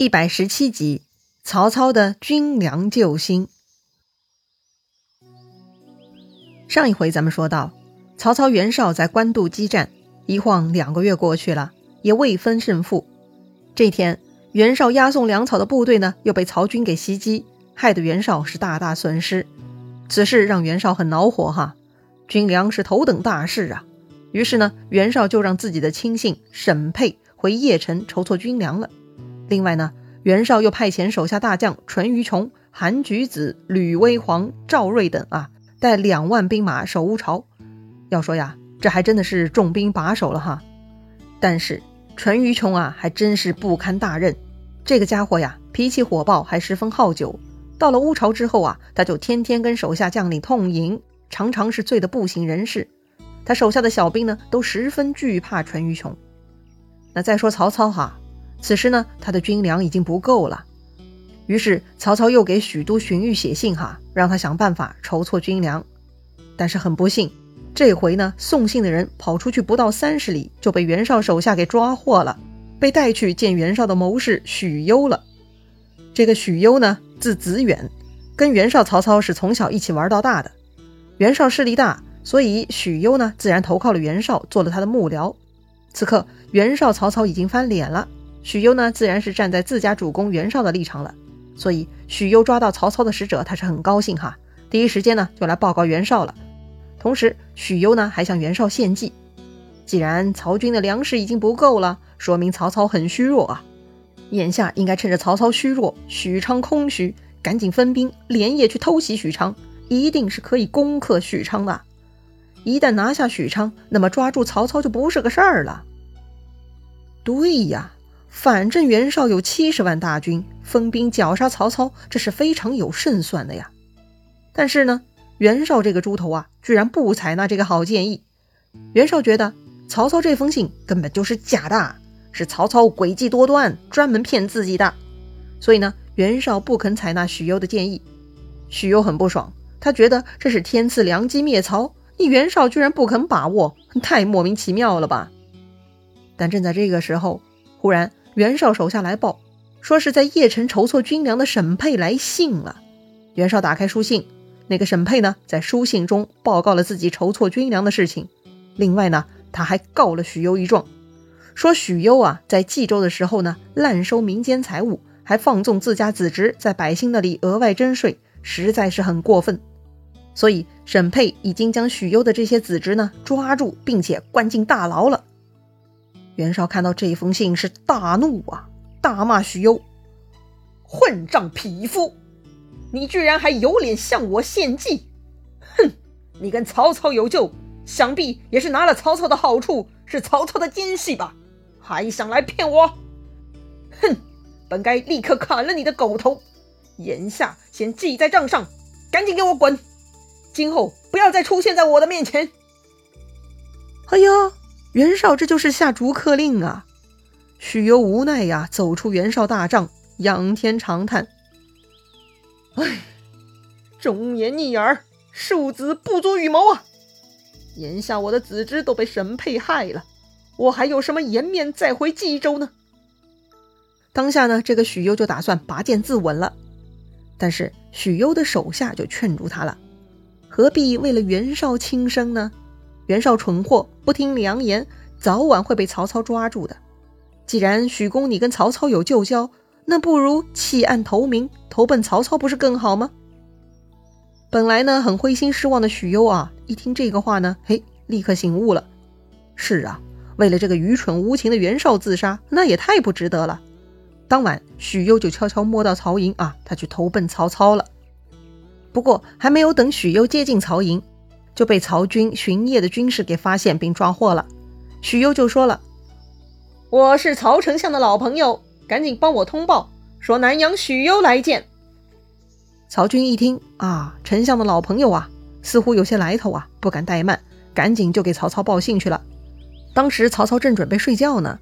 一百十七集，曹操的军粮救星。上一回咱们说到，曹操袁绍在官渡激战，一晃两个月过去了，也未分胜负。这天，袁绍押送粮草的部队呢，又被曹军给袭击，害得袁绍是大大损失。此事让袁绍很恼火哈，军粮是头等大事啊。于是呢，袁绍就让自己的亲信沈佩回邺城筹措军粮了。另外呢，袁绍又派遣手下大将淳于琼、韩举子、吕威煌、赵睿等啊，带两万兵马守乌巢。要说呀，这还真的是重兵把守了哈。但是淳于琼啊，还真是不堪大任。这个家伙呀，脾气火爆，还十分好酒。到了乌巢之后啊，他就天天跟手下将领痛饮，常常是醉得不省人事。他手下的小兵呢，都十分惧怕淳于琼。那再说曹操哈。此时呢，他的军粮已经不够了，于是曹操又给许都荀彧写信哈，让他想办法筹措军粮。但是很不幸，这回呢，送信的人跑出去不到三十里，就被袁绍手下给抓获了，被带去见袁绍的谋士许攸了。这个许攸呢，字子远，跟袁绍、曹操是从小一起玩到大的。袁绍势力大，所以许攸呢，自然投靠了袁绍，做了他的幕僚。此刻袁绍、曹操已经翻脸了。许攸呢，自然是站在自家主公袁绍的立场了，所以许攸抓到曹操的使者，他是很高兴哈。第一时间呢，就来报告袁绍了。同时，许攸呢还向袁绍献计，既然曹军的粮食已经不够了，说明曹操很虚弱啊。眼下应该趁着曹操虚弱，许昌空虚，赶紧分兵连夜去偷袭许昌，一定是可以攻克许昌的。一旦拿下许昌，那么抓住曹操就不是个事儿了。对呀。反正袁绍有七十万大军，分兵绞杀曹操，这是非常有胜算的呀。但是呢，袁绍这个猪头啊，居然不采纳这个好建议。袁绍觉得曹操这封信根本就是假的，是曹操诡计多端，专门骗自己的。所以呢，袁绍不肯采纳许攸的建议。许攸很不爽，他觉得这是天赐良机灭曹，你袁绍居然不肯把握，太莫名其妙了吧？但正在这个时候，忽然。袁绍手下来报，说是在邺城筹措军粮的沈佩来信了。袁绍打开书信，那个沈佩呢，在书信中报告了自己筹措军粮的事情。另外呢，他还告了许攸一状，说许攸啊，在冀州的时候呢，滥收民间财物，还放纵自家子侄在百姓那里额外征税，实在是很过分。所以沈佩已经将许攸的这些子侄呢抓住，并且关进大牢了。袁绍看到这封信是大怒啊，大骂许攸：“混账匹夫，你居然还有脸向我献计！哼，你跟曹操有救，想必也是拿了曹操的好处，是曹操的奸细吧？还想来骗我？哼，本该立刻砍了你的狗头，眼下先记在账上，赶紧给我滚！今后不要再出现在我的面前！”哎呀！袁绍这就是下逐客令啊！许攸无奈呀，走出袁绍大帐，仰天长叹：“唉，忠言逆耳，庶子不足与谋啊！眼下我的子侄都被沈佩害了，我还有什么颜面再回冀州呢？”当下呢，这个许攸就打算拔剑自刎了，但是许攸的手下就劝住他了：“何必为了袁绍轻生呢？”袁绍蠢货，不听良言，早晚会被曹操抓住的。既然许公你跟曹操有旧交，那不如弃暗投明，投奔曹操不是更好吗？本来呢很灰心失望的许攸啊，一听这个话呢，嘿，立刻醒悟了。是啊，为了这个愚蠢无情的袁绍自杀，那也太不值得了。当晚，许攸就悄悄摸到曹营啊，他去投奔曹操了。不过还没有等许攸接近曹营。就被曹军巡夜的军士给发现并抓获了。许攸就说了：“我是曹丞相的老朋友，赶紧帮我通报，说南阳许攸来见。”曹军一听啊，丞相的老朋友啊，似乎有些来头啊，不敢怠慢，赶紧就给曹操报信去了。当时曹操正准备睡觉呢，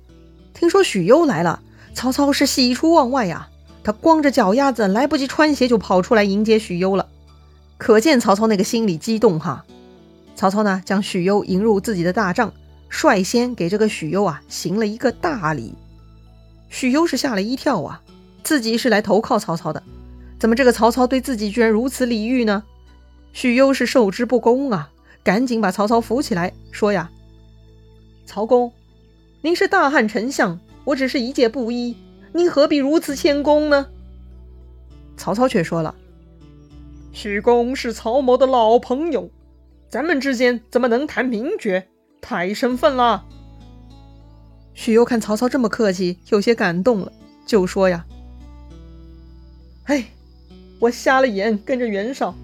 听说许攸来了，曹操是喜出望外呀，他光着脚丫子，来不及穿鞋就跑出来迎接许攸了。可见曹操那个心里激动哈。曹操呢，将许攸迎入自己的大帐，率先给这个许攸啊行了一个大礼。许攸是吓了一跳啊，自己是来投靠曹操的，怎么这个曹操对自己居然如此礼遇呢？许攸是受之不恭啊，赶紧把曹操扶起来，说呀：“曹公，您是大汉丞相，我只是一介布衣，您何必如此谦恭呢？”曹操却说了：“许公是曹某的老朋友，咱们之间怎么能谈名爵？太生分了。”许攸看曹操这么客气，有些感动了，就说呀：“哎，我瞎了眼跟着袁绍，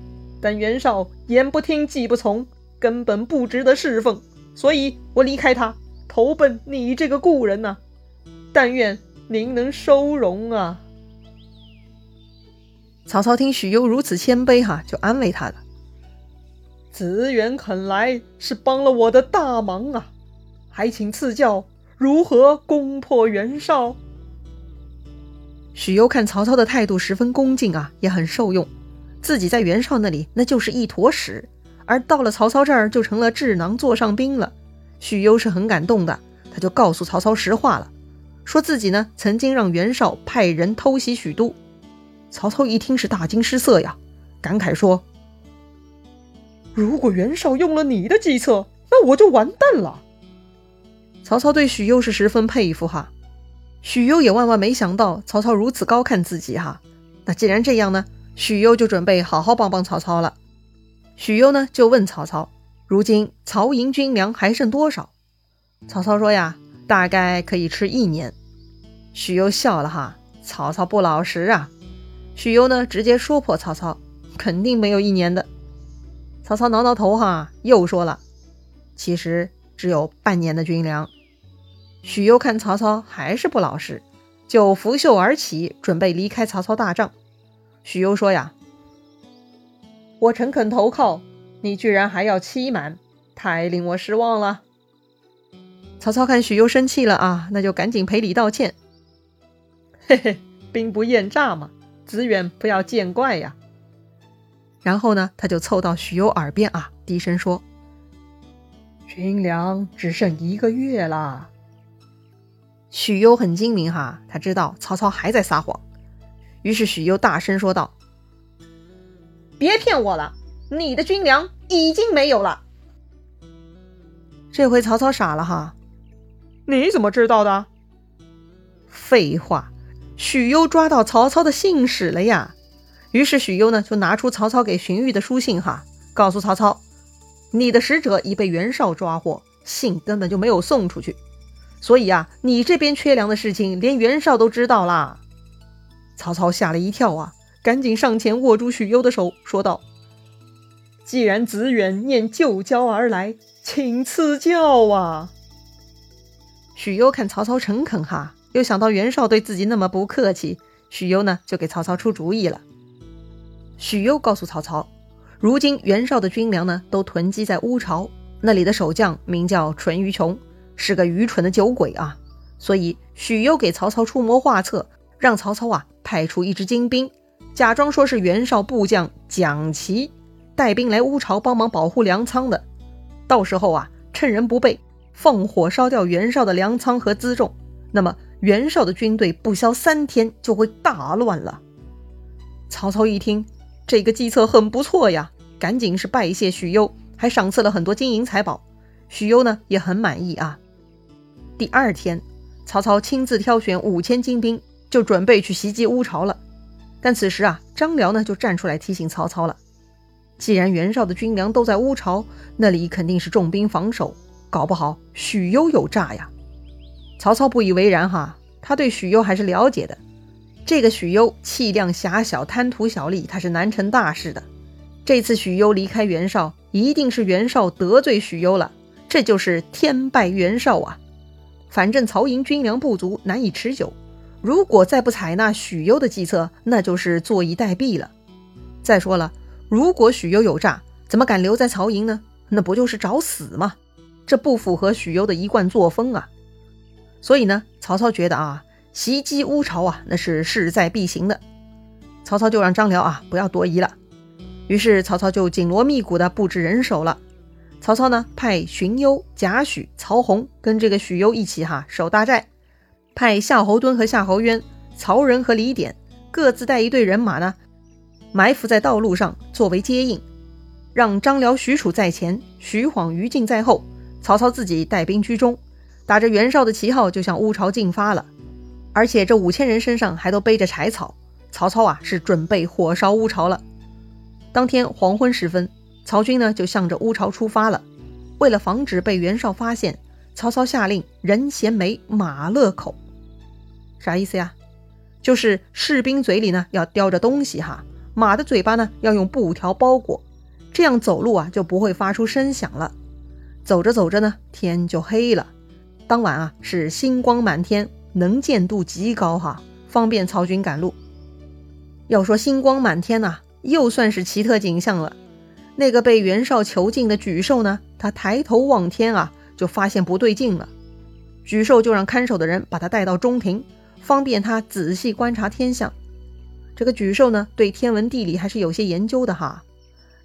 但袁绍言不听计不从，根本不值得侍奉，所以我离开他，投奔你这个故人呐。但愿您能收容啊。”曹操听许攸如此谦卑，哈，就安慰他了：“子远肯来是帮了我的大忙啊，还请赐教。”如何攻破袁绍？许攸看曹操的态度十分恭敬啊，也很受用。自己在袁绍那里那就是一坨屎，而到了曹操这儿就成了智囊座上宾了。许攸是很感动的，他就告诉曹操实话了，说自己呢曾经让袁绍派人偷袭许都。曹操一听是大惊失色呀，感慨说：“如果袁绍用了你的计策，那我就完蛋了。”曹操对许攸是十分佩服哈，许攸也万万没想到曹操如此高看自己哈。那既然这样呢，许攸就准备好好帮帮曹操了。许攸呢就问曹操：“如今曹营军粮还剩多少？”曹操说：“呀，大概可以吃一年。”许攸笑了哈，曹操不老实啊。许攸呢直接说破曹操肯定没有一年的。曹操挠挠头哈，又说了：“其实只有半年的军粮。”许攸看曹操还是不老实，就拂袖而起，准备离开曹操大帐。许攸说：“呀，我诚恳投靠你，居然还要欺瞒，太令我失望了。”曹操看许攸生气了啊，那就赶紧赔礼道歉：“ 嘿嘿，兵不厌诈嘛，子远不要见怪呀。”然后呢，他就凑到许攸耳边啊，低声说：“军粮只剩一个月啦。”许攸很精明哈，他知道曹操还在撒谎，于是许攸大声说道：“别骗我了，你的军粮已经没有了。”这回曹操傻了哈，你怎么知道的？废话，许攸抓到曹操的信使了呀。于是许攸呢就拿出曹操给荀彧的书信哈，告诉曹操：“你的使者已被袁绍抓获，信根本就没有送出去。”所以啊，你这边缺粮的事情，连袁绍都知道啦。曹操吓了一跳啊，赶紧上前握住许攸的手，说道：“既然子远念旧交而来，请赐教啊。”许攸看曹操诚恳哈，又想到袁绍对自己那么不客气，许攸呢就给曹操出主意了。许攸告诉曹操，如今袁绍的军粮呢都囤积在乌巢，那里的守将名叫淳于琼。是个愚蠢的酒鬼啊！所以许攸给曹操出谋划策，让曹操啊派出一支精兵，假装说是袁绍部将蒋奇带兵来乌巢帮忙保护粮仓的。到时候啊，趁人不备，放火烧掉袁绍的粮仓和辎重，那么袁绍的军队不消三天就会大乱了。曹操一听，这个计策很不错呀，赶紧是拜谢许攸，还赏赐了很多金银财宝。许攸呢也很满意啊。第二天，曹操亲自挑选五千精兵，就准备去袭击乌巢了。但此时啊，张辽呢就站出来提醒曹操了：既然袁绍的军粮都在乌巢，那里肯定是重兵防守，搞不好许攸有诈呀。曹操不以为然哈，他对许攸还是了解的。这个许攸气量狭小，贪图小利，他是难成大事的。这次许攸离开袁绍，一定是袁绍得罪许攸了，这就是天败袁绍啊。反正曹营军粮不足，难以持久。如果再不采纳许攸的计策，那就是坐以待毙了。再说了，如果许攸有诈，怎么敢留在曹营呢？那不就是找死吗？这不符合许攸的一贯作风啊。所以呢，曹操觉得啊，袭击乌巢啊，那是势在必行的。曹操就让张辽啊不要多疑了。于是曹操就紧锣密鼓地布置人手了。曹操呢，派荀攸、贾诩、曹洪跟这个许攸一起哈守大寨，派夏侯惇和夏侯渊曹仁和李典各自带一队人马呢，埋伏在道路上作为接应，让张辽、许褚在前，徐晃、于禁在后，曹操自己带兵居中，打着袁绍的旗号就向乌巢进发了。而且这五千人身上还都背着柴草，曹操啊是准备火烧乌巢了。当天黄昏时分，曹军呢就向着乌巢出发了。为了防止被袁绍发现，曹操下令人衔枚，马勒口。啥意思呀？就是士兵嘴里呢要叼着东西哈，马的嘴巴呢要用布条包裹，这样走路啊就不会发出声响了。走着走着呢，天就黑了。当晚啊是星光满天。能见度极高哈，方便曹军赶路。要说星光满天呐，又算是奇特景象了。那个被袁绍囚禁的沮授呢，他抬头望天啊，就发现不对劲了。沮授就让看守的人把他带到中庭，方便他仔细观察天象。这个沮授呢，对天文地理还是有些研究的哈。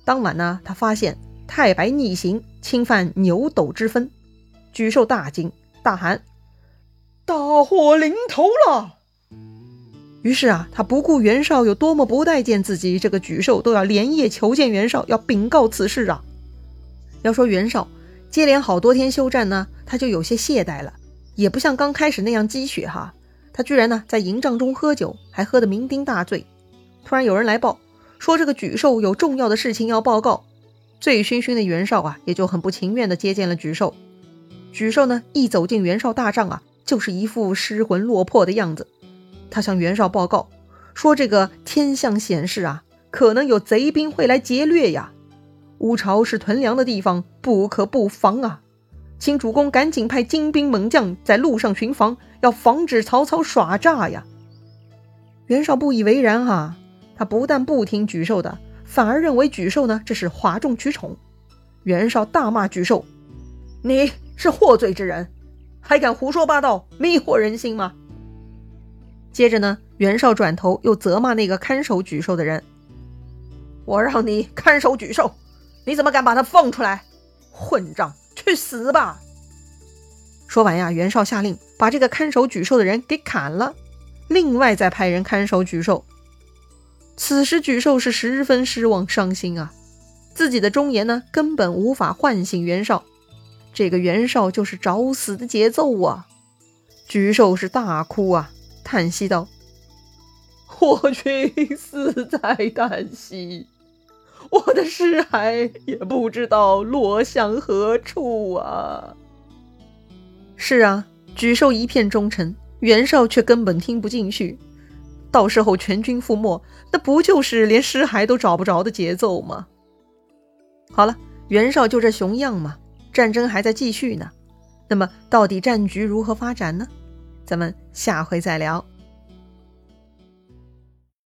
当晚呢，他发现太白逆行，侵犯牛斗之分。沮授大惊，大喊。大祸临头了！于是啊，他不顾袁绍有多么不待见自己，这个沮授都要连夜求见袁绍，要禀告此事啊。要说袁绍接连好多天休战呢，他就有些懈怠了，也不像刚开始那样积雪哈。他居然呢在营帐中喝酒，还喝得酩酊大醉。突然有人来报说，这个沮授有重要的事情要报告。醉醺醺的袁绍啊，也就很不情愿地接见了沮授。沮授呢一走进袁绍大帐啊。就是一副失魂落魄的样子，他向袁绍报告说：“这个天象显示啊，可能有贼兵会来劫掠呀。乌巢是屯粮的地方，不可不防啊！请主公赶紧派精兵猛将在路上巡防，要防止曹操耍诈呀。”袁绍不以为然哈，他不但不听沮授的，反而认为沮授呢这是哗众取宠。袁绍大骂沮授：“你是获罪之人！”还敢胡说八道，迷惑人心吗？接着呢，袁绍转头又责骂那个看守沮授的人：“我让你看守沮授，你怎么敢把他放出来？混账，去死吧！”说完呀，袁绍下令把这个看守沮授的人给砍了，另外再派人看守沮授。此时沮授是十分失望伤心啊，自己的忠言呢，根本无法唤醒袁绍。这个袁绍就是找死的节奏啊！沮授是大哭啊，叹息道：“我军死在旦夕，我的尸骸也不知道落向何处啊！”是啊，沮授一片忠诚，袁绍却根本听不进去。到时候全军覆没，那不就是连尸骸都找不着的节奏吗？好了，袁绍就这熊样嘛。战争还在继续呢，那么到底战局如何发展呢？咱们下回再聊。